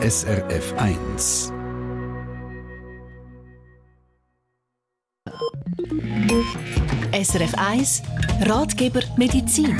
SRF 1. SRF 1 Ratgeber Medizin.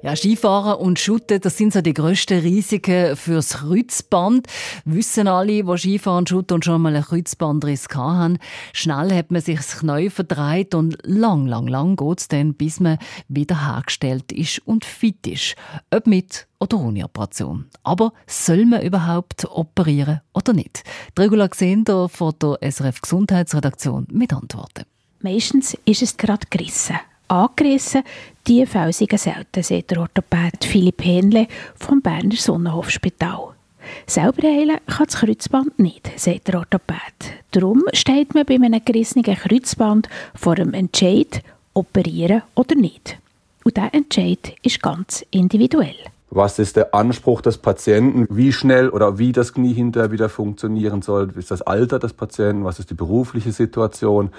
Ja, Skifahren und Schutten, das sind so die grössten Risiken fürs Kreuzband. Wissen alle, die Skifahren und Schutten und schon mal einen Kreuzbandriss haben. Schnell hat man sich das Knie verdreht und lang, lang, lang geht es dann, bis man wieder hergestellt ist und fit ist. Ob mit oder ohne Operation. Aber soll man überhaupt operieren oder nicht? Die Regula Gesender von der SRF Gesundheitsredaktion mit Antworten. Meistens ist es gerade gerissen angerissen. Die sind selten, sagt der Orthopäd Philipp Hähnle vom Berner Sonnenhofspital. Selber heilen kann das Kreuzband nicht, sagt der Orthopäd. Darum steht man bei einem gerissenen Kreuzband vor dem Entscheid, operieren oder nicht. Und dieser Entscheid ist ganz individuell. Was ist der Anspruch des Patienten? Wie schnell oder wie das Knie hinterher wieder funktionieren soll? Wie ist das Alter des Patienten? Was ist die berufliche Situation?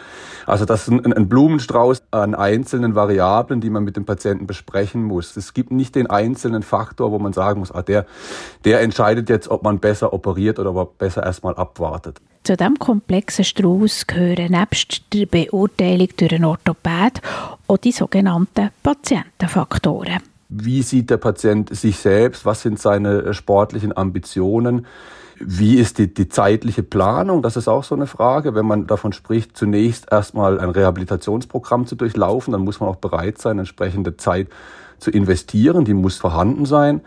Also das ist ein, ein Blumenstrauß an einzelnen Variablen, die man mit dem Patienten besprechen muss. Es gibt nicht den einzelnen Faktor, wo man sagen muss, ah, der, der entscheidet jetzt, ob man besser operiert oder ob er besser erstmal abwartet. Zu diesem komplexen Strauß gehören nebst der Beurteilung durch einen Orthopäd auch die sogenannten Patientenfaktoren. Wie sieht der Patient sich selbst? Was sind seine äh, sportlichen Ambitionen? Wie ist die, die zeitliche Planung? Das ist auch so eine Frage. Wenn man davon spricht, zunächst erstmal ein Rehabilitationsprogramm zu durchlaufen, dann muss man auch bereit sein, entsprechende Zeit zu investieren. Die muss vorhanden sein.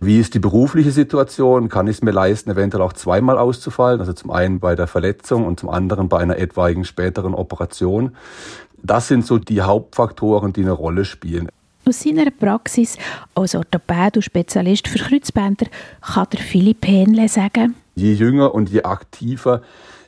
Wie ist die berufliche Situation? Kann ich es mir leisten, eventuell auch zweimal auszufallen? Also zum einen bei der Verletzung und zum anderen bei einer etwaigen späteren Operation. Das sind so die Hauptfaktoren, die eine Rolle spielen. Aus seiner Praxis als Orthopäd und Spezialist für Kreuzbänder kann der Philipp Hähnle sagen, Je jünger und je aktiver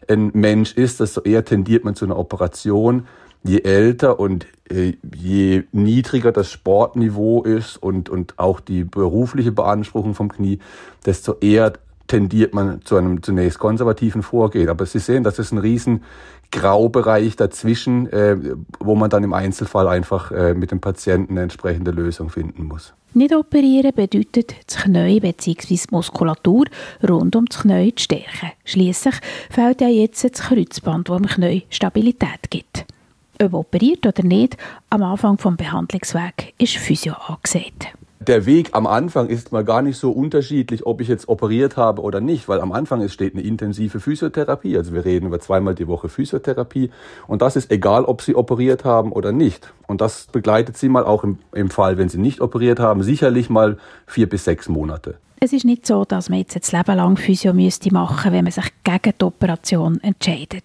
ein Mensch ist, desto eher tendiert man zu einer Operation. Je älter und äh, je niedriger das Sportniveau ist und, und auch die berufliche Beanspruchung vom Knie, desto eher tendiert man zu einem zunächst konservativen Vorgehen. Aber Sie sehen, das ist ein riesen Graubereich dazwischen, äh, wo man dann im Einzelfall einfach äh, mit dem Patienten eine entsprechende Lösung finden muss. Nicht operieren bedeutet, das Knie bzw. Muskulatur rund um das Knie zu stärken. Schließlich fehlt ja jetzt das Kreuzband, das dem Knie Stabilität gibt. Ob operiert oder nicht, am Anfang des Behandlungswegs ist Physio angesagt der Weg am Anfang ist mal gar nicht so unterschiedlich, ob ich jetzt operiert habe oder nicht, weil am Anfang steht eine intensive Physiotherapie. Also wir reden über zweimal die Woche Physiotherapie und das ist egal, ob Sie operiert haben oder nicht. Und das begleitet Sie mal auch im, im Fall, wenn Sie nicht operiert haben, sicherlich mal vier bis sechs Monate. Es ist nicht so, dass man jetzt das Leben lang Physio müsste machen, wenn man sich gegen die Operation entscheidet.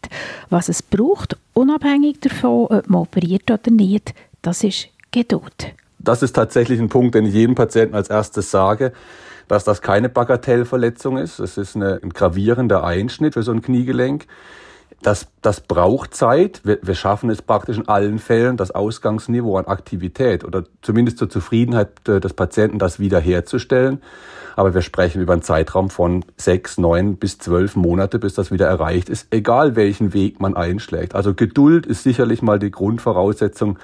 Was es braucht, unabhängig davon, ob man operiert oder nicht, das ist Geduld das ist tatsächlich ein Punkt, den ich jedem Patienten als erstes sage, dass das keine Bagatellverletzung ist. Es ist eine, ein gravierender Einschnitt für so ein Kniegelenk. Das, das braucht Zeit. Wir, wir schaffen es praktisch in allen Fällen, das Ausgangsniveau an Aktivität oder zumindest zur Zufriedenheit äh, des Patienten das wiederherzustellen. Aber wir sprechen über einen Zeitraum von sechs, neun bis zwölf Monate, bis das wieder erreicht ist, egal welchen Weg man einschlägt. Also Geduld ist sicherlich mal die Grundvoraussetzung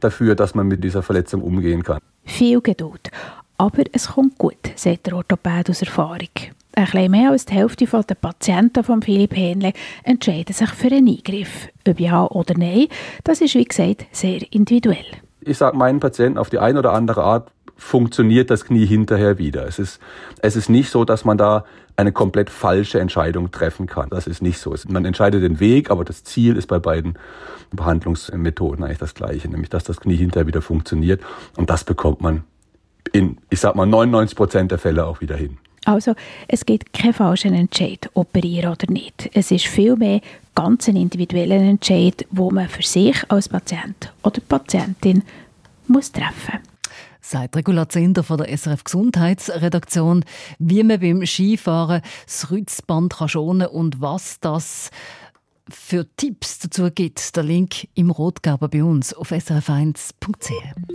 dafür, dass man mit dieser Verletzung umgehen kann. Viel Geduld. Aber es kommt gut, sagt der Orthopäd aus Erfahrung. Ein bisschen mehr als die Hälfte der Patienten von Philipp Hähnle entscheiden sich für einen Eingriff. Ob ja oder nein, das ist wie gesagt sehr individuell. Ich sage meinen Patienten auf die eine oder andere Art, funktioniert das Knie hinterher wieder. Es ist, es ist nicht so, dass man da eine komplett falsche Entscheidung treffen kann. Das ist nicht so. Man entscheidet den Weg, aber das Ziel ist bei beiden Behandlungsmethoden eigentlich das gleiche, nämlich dass das Knie hinterher wieder funktioniert. Und das bekommt man in, ich sag mal, 99 Prozent der Fälle auch wieder hin. Also es gibt keinen falschen Entscheid, operieren oder nicht. Es ist vielmehr ganz ein individueller Entscheid, wo man für sich als Patient oder Patientin muss treffen muss sagt Regula Zender von der SRF Gesundheitsredaktion, wie man beim Skifahren das Rützband schonen kann und was das für Tipps dazu gibt. Der Link im Rotgeber bei uns auf srf1.ch.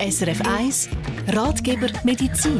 SRF 1 Ratgeber Medizin.